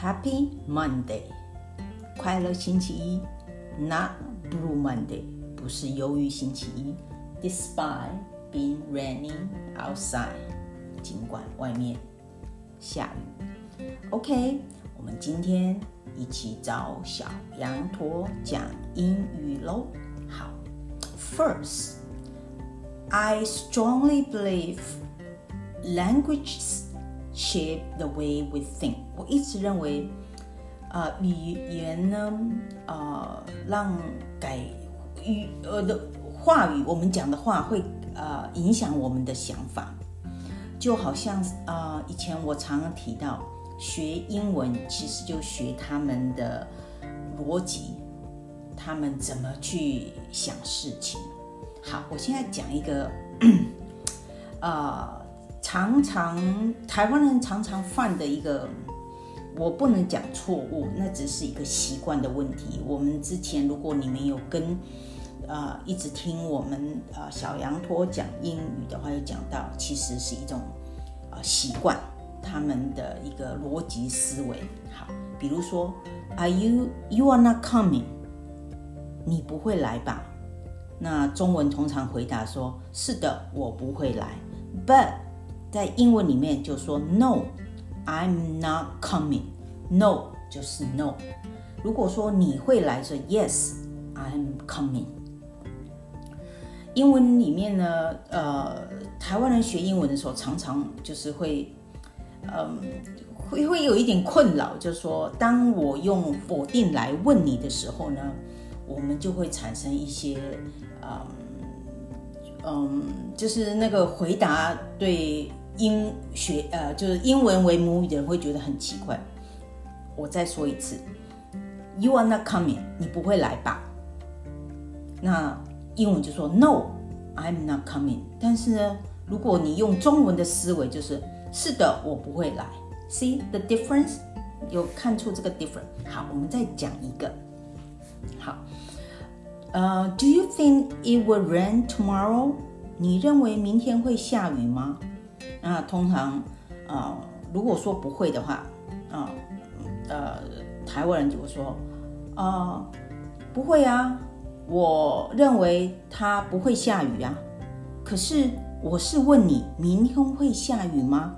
Happy Monday，快乐星期一；Not Blue Monday，不是忧郁星期一。Despite being raining outside，尽管外面下雨。OK，我们今天一起找小羊驼讲英语喽。好，First，I strongly believe languages Shape the way we think。我一直认为，呃，语言呢，呃，让改语呃的话语，我们讲的话会呃影响我们的想法。就好像呃，以前我常常提到，学英文其实就学他们的逻辑，他们怎么去想事情。好，我现在讲一个，呃，常常台湾人常常犯的一个，我不能讲错误，那只是一个习惯的问题。我们之前如果你们有跟呃，一直听我们呃小羊驼讲英语的话，有讲到其实是一种呃习惯，他们的一个逻辑思维。好，比如说，Are you you are not coming？你不会来吧？那中文通常回答说：是的，我不会来。But 在英文里面就说 No，I'm not coming。No 就是 No。如果说你会来，说 Yes，I'm coming。英文里面呢，呃，台湾人学英文的时候，常常就是会，嗯，会会有一点困扰，就是说，当我用否定来问你的时候呢，我们就会产生一些，嗯，嗯，就是那个回答对英学，呃，就是英文为母语的人会觉得很奇怪。我再说一次，You are not coming，你不会来吧？那。英文就说 No，I'm not coming。但是呢，如果你用中文的思维，就是是的，我不会来。See the difference？有看出这个 difference？好，我们再讲一个。好，呃，Do you think it will rain tomorrow？你认为明天会下雨吗？那通常，呃，如果说不会的话，啊，呃，台湾人就会说，啊，不会啊。我认为它不会下雨啊，可是我是问你，明天会下雨吗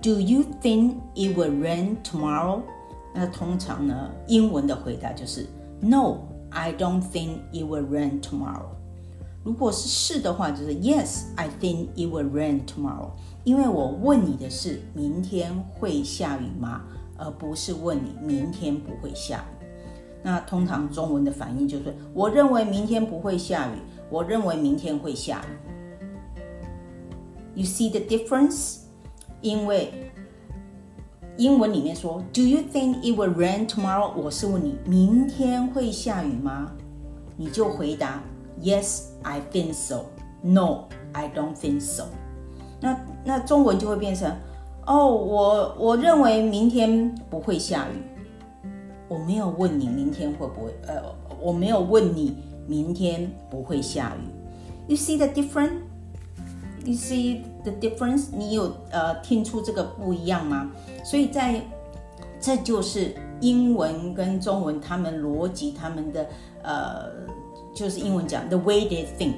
？Do you think it will rain tomorrow？那通常呢，英文的回答就是 No，I don't think it will rain tomorrow。如果是是的话，就是 Yes，I think it will rain tomorrow。因为我问你的是明天会下雨吗，而不是问你明天不会下雨。那通常中文的反应就是：我认为明天不会下雨。我认为明天会下雨。You see the difference？因为英文里面说：Do you think it will rain tomorrow？我是问你明天会下雨吗？你就回答：Yes，I think so。No，I don't think so。那那中文就会变成：哦，我我认为明天不会下雨。我没有问你明天会不会，呃，我没有问你明天不会下雨。You see the difference? You see the difference? 你有呃听出这个不一样吗？所以在这就是英文跟中文他们逻辑他们的呃，就是英文讲 the way they think，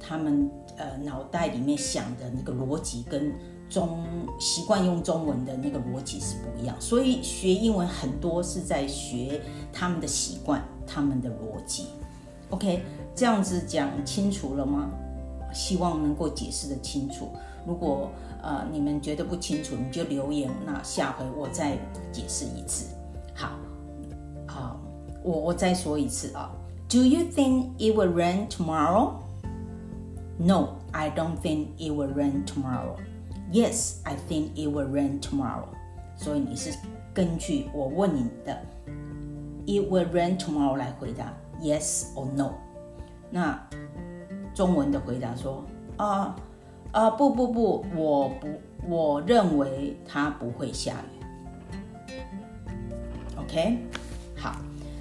他们呃脑袋里面想的那个逻辑跟。中习惯用中文的那个逻辑是不一样，所以学英文很多是在学他们的习惯、他们的逻辑。OK，这样子讲清楚了吗？希望能够解释的清楚。如果呃你们觉得不清楚，你就留言，那下回我再解释一次。好，好，我我再说一次啊。Do you think it will rain tomorrow? No, I don't think it will rain tomorrow. Yes, I think it will rain tomorrow. 所以你是根据我问你的 "It will rain tomorrow" 来回答 Yes or No。那中文的回答说啊啊不不不，我不我认为它不会下雨。OK，好，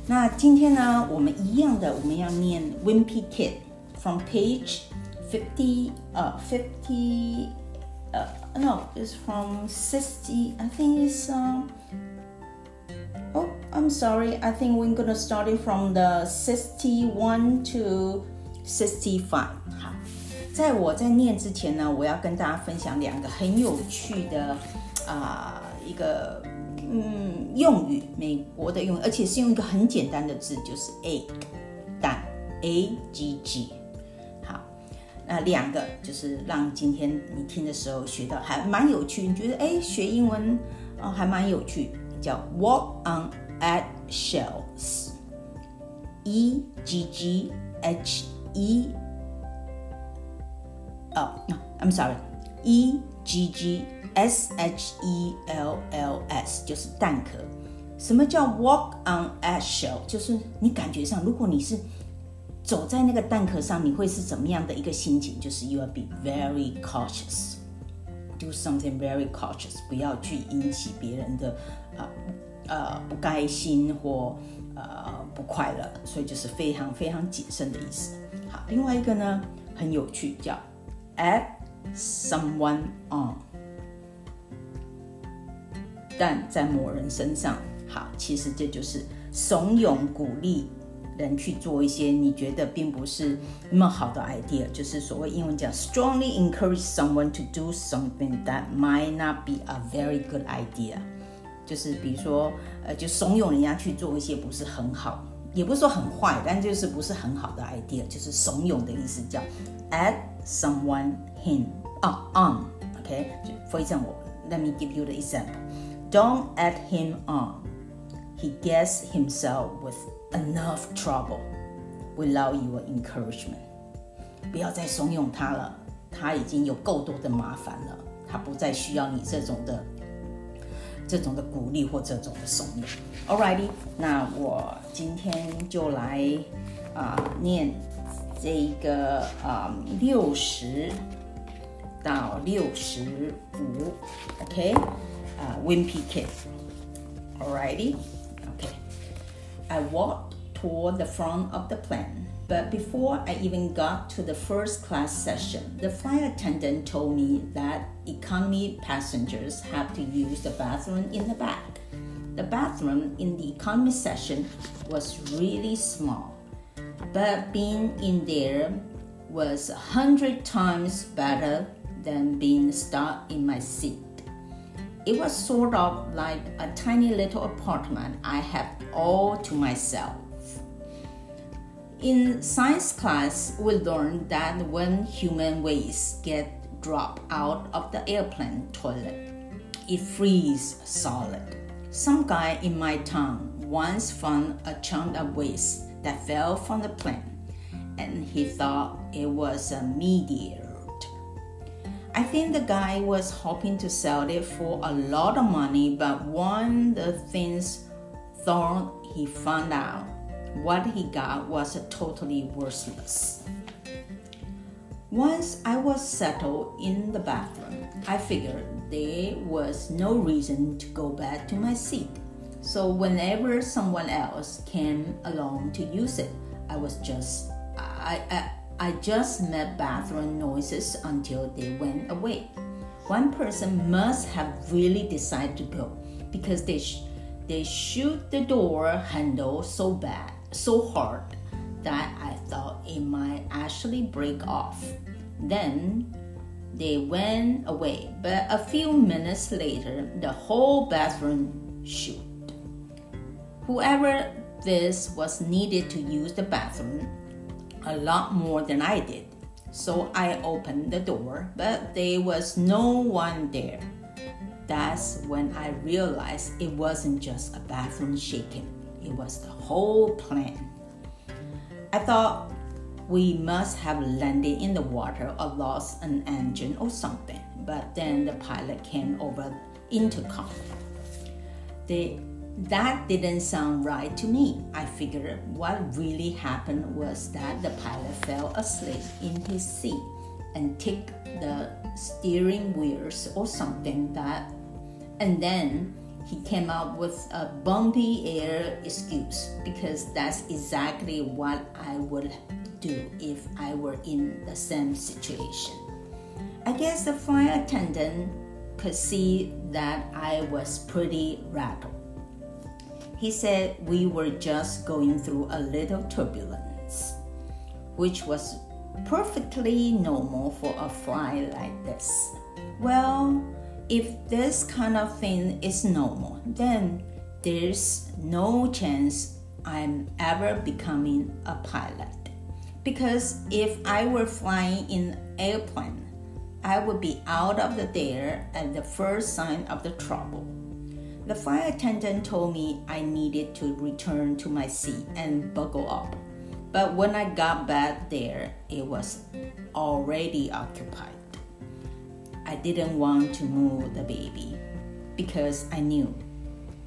那今天呢，我们一样的，我们要念 Wimpy Kid from page fifty 呃 fifty。 uh, no, it's from 60. I think it's um. Oh, I'm sorry. I think we're gonna start it from the 61 to 65. 好，在我在念之前呢，我要跟大家分享两个很有趣的啊、一个嗯用语，美国的用语，而且是用一个很简单的字，就是 egg 蛋 a g g。 那两个就是让今天你听的时候学到还蛮有趣，你觉得哎学英文啊、还蛮有趣，叫 walk on eggshells，e g g h e 哦、no, I'm sorry E G G S H E L L S 就是蛋壳。什么叫 walk on eggshell？就是你感觉上，如果你是走在那个蛋壳上，你会是怎么样的一个心情？就是 you will be very cautious, do something very cautious，不要去引起别人的呃呃不开心或呃不快乐，所以就是非常非常谨慎的意思。好，另外一个呢很有趣，叫 add someone on，但在某人身上。好，其实这就是怂恿鼓励人去做一些你觉得并不是那么好的 idea，就是所谓英文讲 strongly encourage someone to do something that might not be a very good idea，就是比如说呃，就怂恿人家去做一些不是很好，也不是说很坏，但就是不是很好的 idea，就是怂恿的意思，叫 add someone him 啊、on，OK，for、example，let me give you the example，don't add him on。 He gets himself with enough trouble without your encouragement。不要再怂恿他了，他已经有够多的麻烦了，他不再需要你这种的这种的鼓励或这种的怂恿。Alrighty，那我今天就来啊、念这一个啊六十到六十五，OK，啊、Wimpy Kid，Alrighty。I walked toward the front of the plane, but before I even got to the first class session, the flight attendant told me that economy passengers have to use the bathroom in the back. The bathroom in the economy section was really small, but being in there was a hundred times better than being stuck in my seat. It was sort of like a tiny little apartment I had all to myself. In science class, we learned that when human waste get dropped out of the airplane toilet, it freezes solid. Some guy in my town once found a chunk of waste that fell from the plane, and he thought it was a meteor. I think the guy was hoping to sell it for a lot of money, but when the things thought he found out what he got was totally worthless. Once I was settled in the bathroom, I figured there was no reason to go back to my seat. So whenever someone else came along to use it, I was just I, I I just made bathroom noises until they went away. One person must have really decided to go because they sh- they shoot the door handle so bad, so hard that I thought it might actually break off. Then they went away, but a few minutes later, the whole bathroom shook. Whoever this was needed to use the bathroom a lot more than I did. So I opened the door, but there was no one there. That's when I realized it wasn't just a bathroom shaking, it was the whole plane. I thought we must have landed in the water or lost an engine or something, but then the pilot came over intercom. The that didn't sound right to me. I figured what really happened was that the pilot fell asleep in his seat and took the steering wheels or something that and then he came up with a bumpy air excuse because that's exactly what I would do if I were in the same situation. I guess the flight attendant could see that I was pretty rattled. He said we were just going through a little turbulence, which was perfectly normal for a flight like this. Well, if this kind of thing is normal, then there's no chance I'm ever becoming a pilot. Because if I were flying in airplane, I would be out of the there at the first sign of the trouble. The flight attendant told me I needed to return to my seat and buckle up. But when I got back there, it was already occupied. I didn't want to move the baby because I knew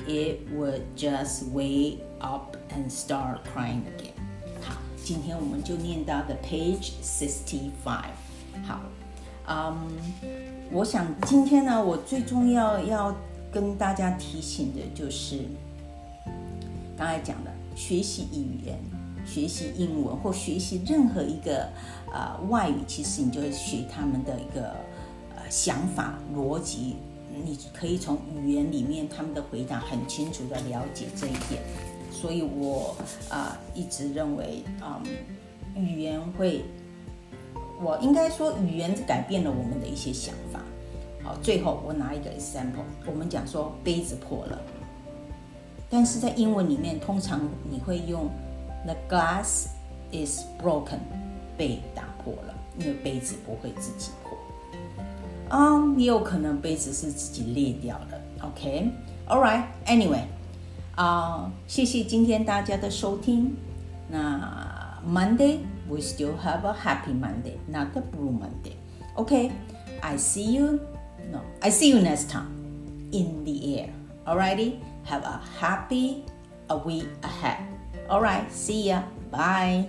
it would just wake up and start crying again. 好，今天我们就念到的 page sixty five。好，嗯，我想今天呢，我最重要要 跟大家提醒的就是刚才讲的，学习语言、学习英文或学习任何一个呃外语，其实你就是学他们的一个呃想法逻辑，你可以从语言里面他们的回答很清楚的了解这一点。所以我啊一直认为，嗯，语言会。我应该说，语言改变了我们的一些想法。好，最后我拿一个 example，我们讲说杯子破了，但是在英文里面，通常你会用 the glass is broken，被打破了，因为杯子不会自己破。啊，也有可能杯子是自己裂掉了。OK，All right，Anyway，啊，谢谢今天大家的收听。那 Monday。we still have a happy Monday, not a blue Monday。OK，I see you. No, I see you next time in the air. Alrighty, have a happy a week ahead. Alright, see ya. Bye.